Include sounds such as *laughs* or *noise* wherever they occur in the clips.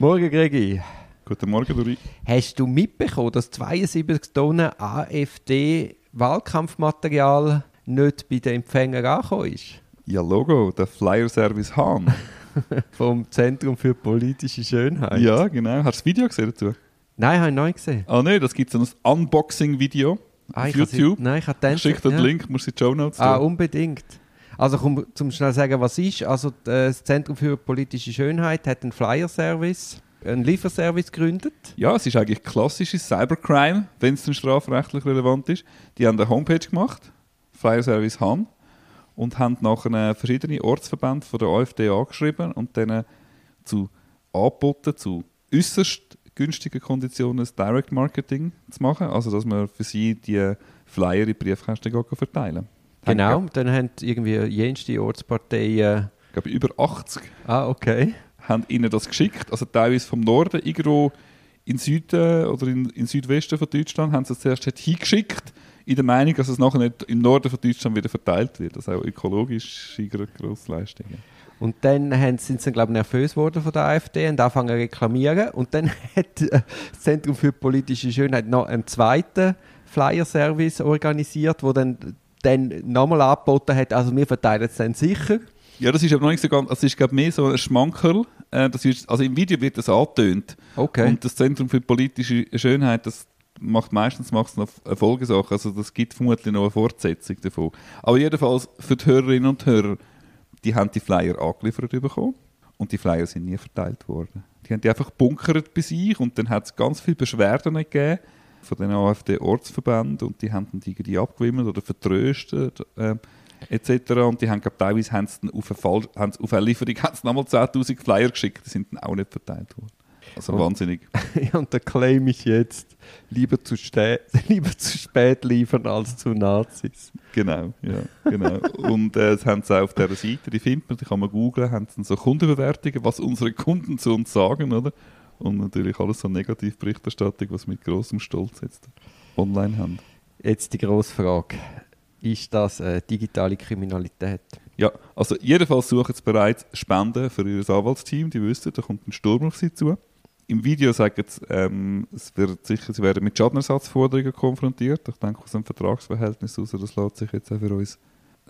Morgen, Gregi. Guten Morgen, Dori. Hast du mitbekommen, dass 72 Tonnen AfD-Wahlkampfmaterial nicht bei den Empfängern angekommen ist? Ja, Logo, der Flyer Service Hahn. *laughs* Vom Zentrum für politische Schönheit. ja, genau. Hast du das Video gesehen dazu? Nein, habe ich noch nicht gesehen. Ah, nein, das gibt es ein Unboxing-Video Ah, auf YouTube. Sie, nein, ich habe den dir den Link, musst du in die Show Notes Ah, unbedingt. Also, um zum schnell sagen, was ist. Also, das Zentrum für politische Schönheit hat einen Flyer-Service, einen Lieferservice gegründet. Ja, es ist eigentlich klassisches Cybercrime, wenn es dann strafrechtlich relevant ist. Die haben eine Homepage gemacht, Flyer Service Hahn, und haben nachher verschiedene Ortsverbände von der AfD angeschrieben und denen zu angeboten, zu äußerst günstigen Konditionen das Direct Marketing zu machen, also dass man für sie die Flyer in Briefkästen verteilen Genau, Haben, dann haben irgendwie jenste Ortsparteien. Ich glaube, über 80 Ah, okay. haben ihnen das geschickt, also teilweise vom Norden, irgendwo in Süden oder in, in Südwesten von Deutschland, haben sie es zuerst hingeschickt, in der Meinung, dass es nachher nicht im Norden von Deutschland wieder verteilt wird. Das ist auch ökologisch eine grosse Leistung. Und dann haben, sind sie, glaube ich, nervös geworden von der AfD und angefangen zu reklamieren. Und dann *laughs* hat äh, das Zentrum für politische Schönheit noch einen zweiten Flyer-Service organisiert, wo dann, dann nochmal angeboten hat, also wir verteilen es dann sicher. Ja, das ist aber noch nicht so ganz, also es ist glaube mehr so ein Schmankerl. Äh, das ist, also im Video wird das angetönt. Okay. Und das Zentrum für politische Schönheit, das macht meistens noch eine Folgesache. Also das gibt vermutlich noch eine Fortsetzung davon. Aber jedenfalls für die Hörerinnen und Hörer, die haben die Flyer angeliefert bekommen und die Flyer sind nie verteilt worden. Die haben die einfach bunkert bei sich und dann hat es ganz viele Beschwerden gegeben von den AfD-Ortsverbänden und die haben dann die irgendwie abgewimmelt oder vertröstet äh, etc. Und die haben glaub, teilweise haben sie auf eine, Fall, haben sie auf eine Lieferung nochmal 10'000 Flyer geschickt, die sind dann auch nicht verteilt worden. Also Und- wahnsinnig. *laughs* Ja, und der Claim ist jetzt, lieber zu, ste- *laughs* lieber zu spät liefern als zu Nazis. Genau, ja, genau. Und äh, das haben sie auch auf dieser Seite, die findet man, die kann man googlen, haben sie so Kundenbewertungen, was unsere Kunden zu uns sagen, oder? Und natürlich alles so Negativberichterstattung, was wir mit großem Stolz jetzt online haben. Jetzt die grosse Frage. Ist das äh, digitale Kriminalität? Ja, also jedenfalls suchen sie bereits Spenden für ihr Anwaltsteam, die wissen, da kommt ein Sturm auf sie zu. Im Video sagen sie, ähm, es wird sicher, sie werden mit Schadenersatzforderungen konfrontiert. Ich denke, aus einem Vertragsverhältnis heraus, das lässt sich jetzt auch für uns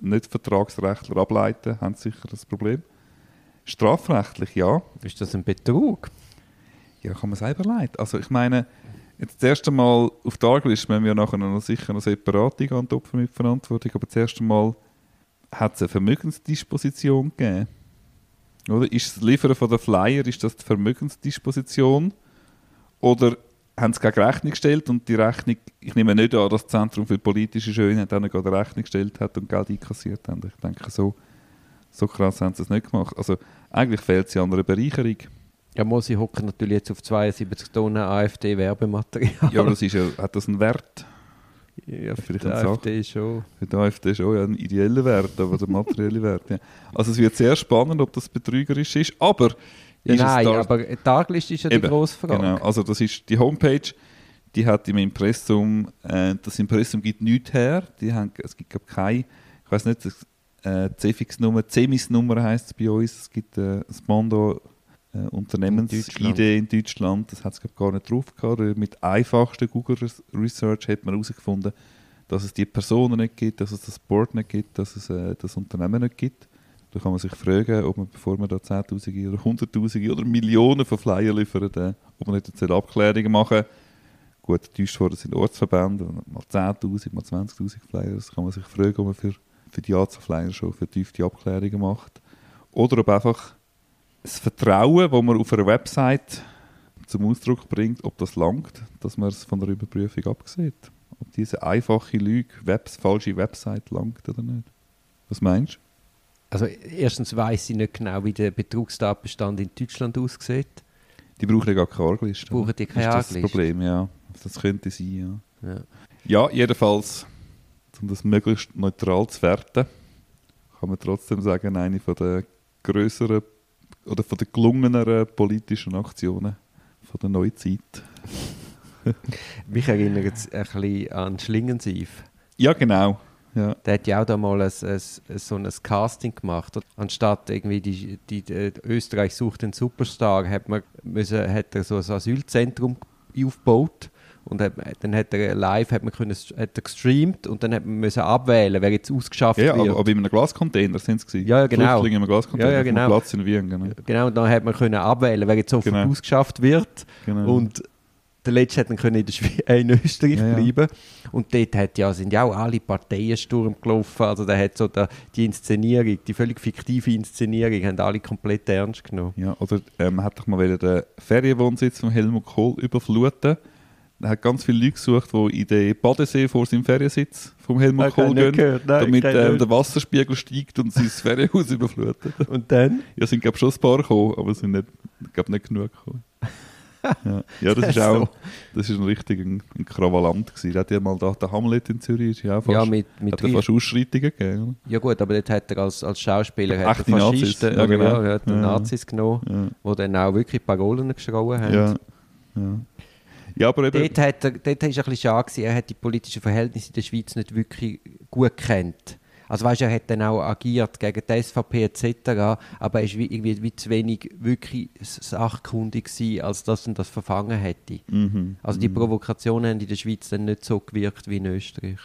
Nicht-Vertragsrechtler ableiten, haben sie sicher das Problem. Strafrechtlich ja, Ist das ein Betrug? Ja, kann man selber leiden. Also ich meine, jetzt das erste Mal auf der Arglist müssen wir nachher noch sicher eine separate an die Opfer mit Verantwortung, aber das erste Mal hat es eine Vermögensdisposition gegeben. Oder? Ist das Liefern von der Flyer, ist das die Vermögensdisposition? Oder haben sie gegen Rechnung gestellt und die Rechnung, ich nehme nicht an, dass das Zentrum für politische Schönheit nicht gerade Rechnung gestellt hat und Geld einkassiert haben. Ich denke, so, so krass haben sie es nicht gemacht. Also eigentlich fehlt sie an einer Bereicherung. Ja, Mosi hocken natürlich jetzt auf 72 Tonnen AfD-Werbematerial. Ja, aber das ist ja, hat das einen Wert? ja für vielleicht die. AfD schon. Für die AfD schon ja, einen ideellen Wert, aber der materielle Wert. Ja. Also es wird sehr spannend, ob das betrügerisch ist, aber Ja, ist nein, aber die Arglist ist ja die Eben, grosse Frage. Genau, also das ist die Homepage, die hat im Impressum, äh, das Impressum gibt nichts her, die haben, es gibt glaub, keine, ich weiß nicht, äh, CEFIX-Nummer, CEMIS-Nummer heisst es bei uns, es gibt äh, das Mondo äh, Unternehmens-ID in Deutschland, das hat es gar nicht drauf gehabt, Oder mit einfachsten Google Res- Research hat man herausgefunden, dass es die Personen nicht gibt, dass es das Board nicht gibt, dass es äh, das Unternehmen nicht gibt. Da kann man sich fragen, ob man, bevor man da Zehntausende oder Hunderttausende oder Millionen von Flyer liefert, äh, ob man nicht jetzt Abklärungen machen Gut, enttäuscht worden sind Ortsverbände, mal 10'000, mal 20'000 Flyer. Das kann man sich fragen, ob man für, für die Anzahl Flyer schon vertiefte Abklärungen macht. Oder ob einfach das Vertrauen, das man auf einer Website zum Ausdruck bringt, ob das langt, dass man es von der Überprüfung absieht. Ob diese einfache Lüge, Webs, falsche Website langt oder nicht. Was meinst du? Also erstens weiß ich nicht genau, wie der Betrugstatbestand in Deutschland aussieht. Die brauchen ja gar keine Argliste. Brauchen oder? die keine Ist das das Argliste? Problem, ja. Das könnte sein, ja. Ja. Ja, jedenfalls, um das möglichst neutral zu werten, kann man trotzdem sagen, eine von der größeren oder von der gelungeneren politischen Aktionen von der Neuzeit. *laughs* Mich erinnert es ein bisschen an Schlingensief. Ja, genau. Ja. Der hat ja auch da mal ein, ein, ein, so ein Casting gemacht. Anstatt irgendwie die, die, die Österreich sucht den Superstar, hat, man müssen, hat er so ein Asylzentrum aufgebaut. Und hat, dann hat er live hat man können, hat er gestreamt und dann hat man müssen abwählen, wer jetzt ausgeschafft Ja, wird. aber, aber in einem Glascontainer sind es Ja, ja, genau. Flüchtlinge in einem Glascontainer Ja, ja, genau. Platz in Wien, genau. Genau, und dann hat man können abwählen, wer jetzt sofort Genau. ausgeschafft wird. genau. Und der letzte hat dann können in, der Schweiz, äh, *laughs* in Österreich Ja, ja. bleiben. Und dort hat ja, sind ja auch alle Parteien Sturm gelaufen. Also da hat so der, die Inszenierung, die völlig fiktive Inszenierung, haben alle komplett ernst genommen. Ja, oder ähm, man hat doch mal wollen den Ferienwohnsitz von Helmut Kohl überfluten. Er hat ganz viele Leute gesucht, die in den Badesee vor seinem Feriensitz vom Helmut Nein, Kohl gehen, gehört. Nein, damit nicht. der Wasserspiegel steigt und sein *laughs* Ferienhaus überflutet. Und dann? Ja, sind glaube schon ein paar gekommen, aber es sind nicht, glaub, nicht genug gekommen. *laughs* Ja, ja das ist So. auch das ist ein richtig ein, ein Krawallant gewesen. Der hat ja mal da, der Hamlet in Zürich ist ja auch fast, ja, mit, hat mit ja fast Ausschreitungen gegeben. ja gut, aber dort hat er als, als Schauspieler hat er Echte Nazis, Faschisten, ja, genau. ja, er hat Ja, ja. Nazis genommen, oder? die dann auch wirklich Parolen geschrien haben. Ja. Ja. aber eben, Dort, hat er, dort ist es ein bisschen schade, gewesen, er hat die politischen Verhältnisse in der Schweiz nicht wirklich gut kennt. Also weißt, er hat dann auch agiert gegen die SVP etc., aber er ist wie, irgendwie wie zu wenig wirklich sachkundig gewesen, als dass er das verfangen hätte. mhm. Also die Provokationen haben in der Schweiz dann nicht so gewirkt wie in Österreich.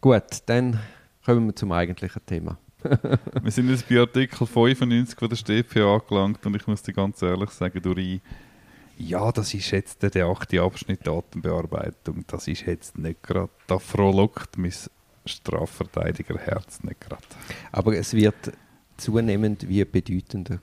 Gut, dann kommen wir zum eigentlichen Thema. *laughs* Wir sind jetzt bei Artikel 95 von der StPO angelangt und ich muss dir ganz ehrlich sagen, Dori, ja, das ist jetzt der, achte Abschnitt Datenbearbeitung. Das ist jetzt nicht gerade, da frohlockt mein Strafverteidigerherz nicht gerade. Aber es wird zunehmend wie bedeutender.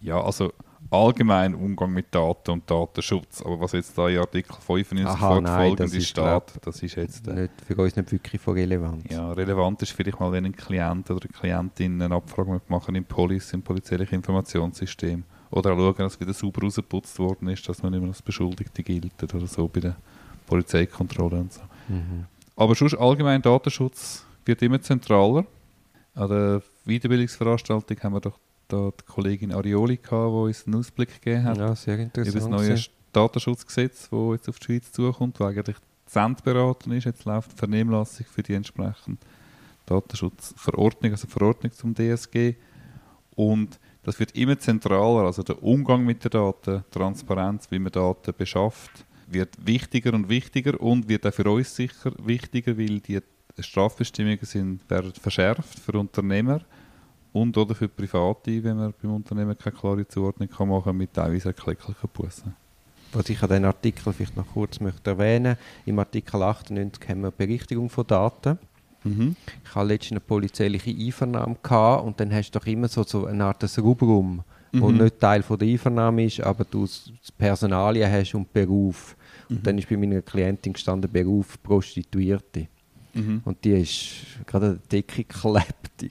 Ja, also allgemein Umgang mit Daten und Datenschutz. Aber was jetzt da in Artikel 95 Aha, folgt- nein, folgende das ist, steht, das ist jetzt... Äh, Nicht, für uns nicht wirklich von Relevanz. Ja, relevant ist vielleicht mal, wenn ein Klient oder eine Klientin eine Abfrage machen im Police, im polizeilichen Informationssystem. Oder auch schauen, dass wieder sauber rausgeputzt worden ist, dass man nicht mehr als Beschuldigte gilt oder so bei der Polizeikontrolle und so. Mhm. Aber sonst allgemein Datenschutz wird immer zentraler. An der Weiterbildungsveranstaltung haben wir doch da die Kollegin Arioli gehabt, die uns einen Ausblick gegeben hat Ja, sehr über interessant. das neue. Datenschutzgesetz, das jetzt auf die Schweiz zukommt, das eigentlich zu Ende beraten ist. Jetzt läuft die Vernehmlassung für die entsprechende Datenschutzverordnung, also Verordnung zum DSG. Und das wird immer zentraler, also der Umgang mit den Daten, Transparenz, wie man Daten beschafft, wird wichtiger und wichtiger und wird auch für uns sicher wichtiger, weil die Strafbestimmungen sind, werden verschärft für Unternehmer und oder für Private, wenn man beim Unternehmen keine klare Zuordnung kann machen mit teilweise erklecklichen Bussen. Was ich an den Artikel vielleicht noch kurz möchte erwähnen Im Artikel 98 haben wir Berichtigung von Daten. Mhm. Ich hatte letztens eine polizeiliche Einvernahme gehabt und dann hast du doch immer so, so eine Art Rubrum, wo Mhm. nicht Teil von der Einvernahme ist, aber du das Personalien hast und Beruf. Mhm. Und dann ist bei meiner Klientin gestanden Beruf Prostituierte. Mhm. Und die ist gerade an der Decke geklebt. Die-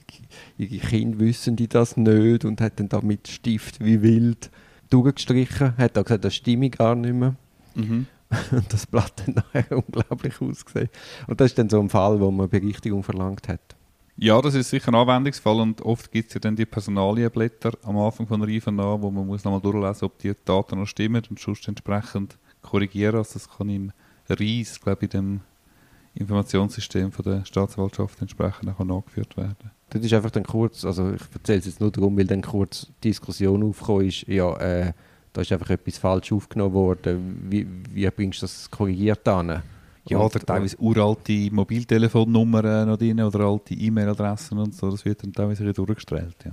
Ihre Kinder wissen die das nicht und hat dann da mit Stift wie wild durchgestrichen. Hat auch gesagt, das stimme gar nicht mehr. Mhm. Und *laughs* das Blatt hat nachher unglaublich ausgesehen. Und das ist dann so ein Fall, wo man Berichtigung verlangt hat. Ja, das ist sicher ein Anwendungsfall und oft gibt es ja dann die Personalienblätter am Anfang von der Einvernahme, wo man muss nochmal durchlesen ob die Daten noch stimmen und sonst entsprechend korrigieren. Also das kann im RIS, glaube ich, in dem Informationssystem von der Staatsanwaltschaft entsprechend auch nachgeführt werden. Das ist einfach dann kurz, also ich erzähle es jetzt nur darum, weil dann kurz Diskussion aufgekommen ist, ja, äh, da ist einfach etwas falsch aufgenommen worden, wie, wie bringst du das korrigiert an? Ja, oder teilweise uralte Mobiltelefonnummern noch drin oder alte E-Mail-Adressen und so, das wird dann teilweise durchgestrahlt, ja.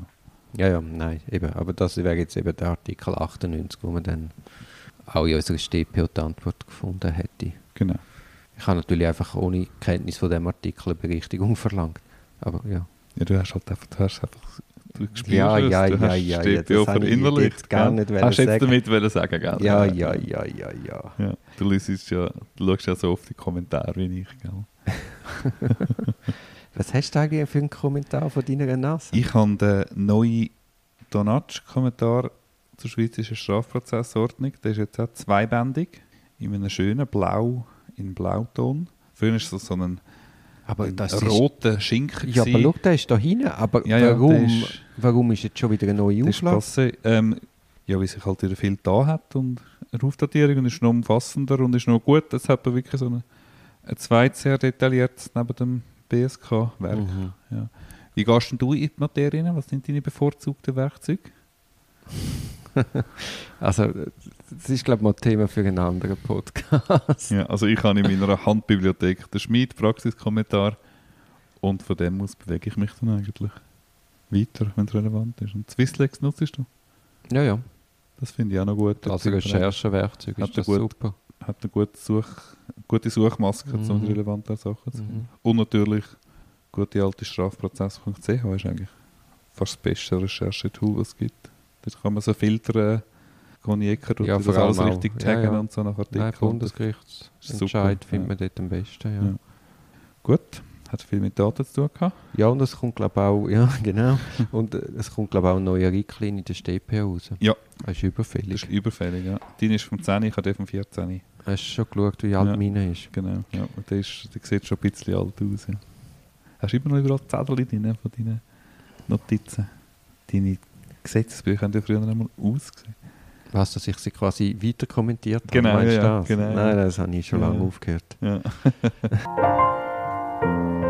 Ja, ja, nein, eben. Aber das wäre jetzt eben der Artikel 98, wo man dann auch in unserer StPO die Antwort gefunden hätte. Genau. Ich habe natürlich einfach ohne Kenntnis von dem Artikel eine Berichtigung verlangt. Aber ja. Ja, du hast halt einfach, du hast einfach, du spürst Ja, es, ja, du ja, hast ja, StPO ja, das ich verinnerlicht, jetzt gar nicht Hast du jetzt sagen. damit wollen sagen, gell? Ja, ja, ja, ja, ja. Ja, du, liest ja, du schaust ja so oft die Kommentare wie ich. Gell? *laughs* Was hast du eigentlich für einen Kommentar von deiner Nase? Ich habe den neuen Donatsch-Kommentar zur Schweizerischen Strafprozessordnung. Der ist jetzt auch zweibändig, in einem schönen Blau, in Blauton. Früher war es so, so ein, aber das ist, roter Schinken. ja, aber schau, der ist da hinten. Aber Ja, ja, warum, ist- warum ist jetzt schon wieder eine neue Auflage? Ähm, ja, weil sich halt wieder viel da hat und eine Aufdatierung und ist noch umfassender und ist noch gut. Jetzt hat man wirklich so ein, ein zweites sehr detailliertes neben dem BSK-Werk. Mhm. Ja. Wie gehst denn du in die Materie? Was sind deine bevorzugten Werkzeuge? *laughs* Also, das ist, glaube ich, mal ein Thema für einen anderen Podcast. Ja, also ich habe in meiner Handbibliothek den Schmied Praxiskommentar und von dem aus bewege ich mich dann eigentlich weiter, wenn es relevant ist. Und Swisslex nutzt du? Ja, ja. Das finde ich auch noch gut. Als Recherchewerkzeug ist das er super. Hat eine gute, Such, gute Suchmaske, Mhm. um die relevanten Sachen zu. Mhm. Und natürlich gute alte Strafprozess.ch ist eigentlich fast das beste Recherchetool, was es gibt. Dort kann man so filtern, Konieker und Ja, das vor allem alles auch. richtig Ja, taggen ja. und so nach Artikeln. Nein, Und das- Bundesgerichtsentscheid Super, findet ja. man dort am besten. Ja, Ja. ja. Gut, hat viel mit Daten zu tun gehabt. und es kommt, glaube auch, *laughs* ja, genau. Und äh, es kommt, glaube ich, auch ein neuer Richtlinie in der StP raus. Ja. Das ist überfällig. Das ist überfällig, ja. Deine ist vom 10, ich habe den vom 14. Hast du schon geschaut, wie alt Ja. meine ist? Genau, ja. Und der, ist, der sieht schon ein bisschen alt aus. Ja. Hast du immer noch überall Zettel drin von deinen Notizen? Deine Gesetzesbücher haben ja früher einmal ausgesehen. Was, dass ich sie quasi weiter kommentiert habe? Genau, meinst du ja, das? genau. Nein, das habe ich schon Ja, lange aufgehört. Ja. *laughs*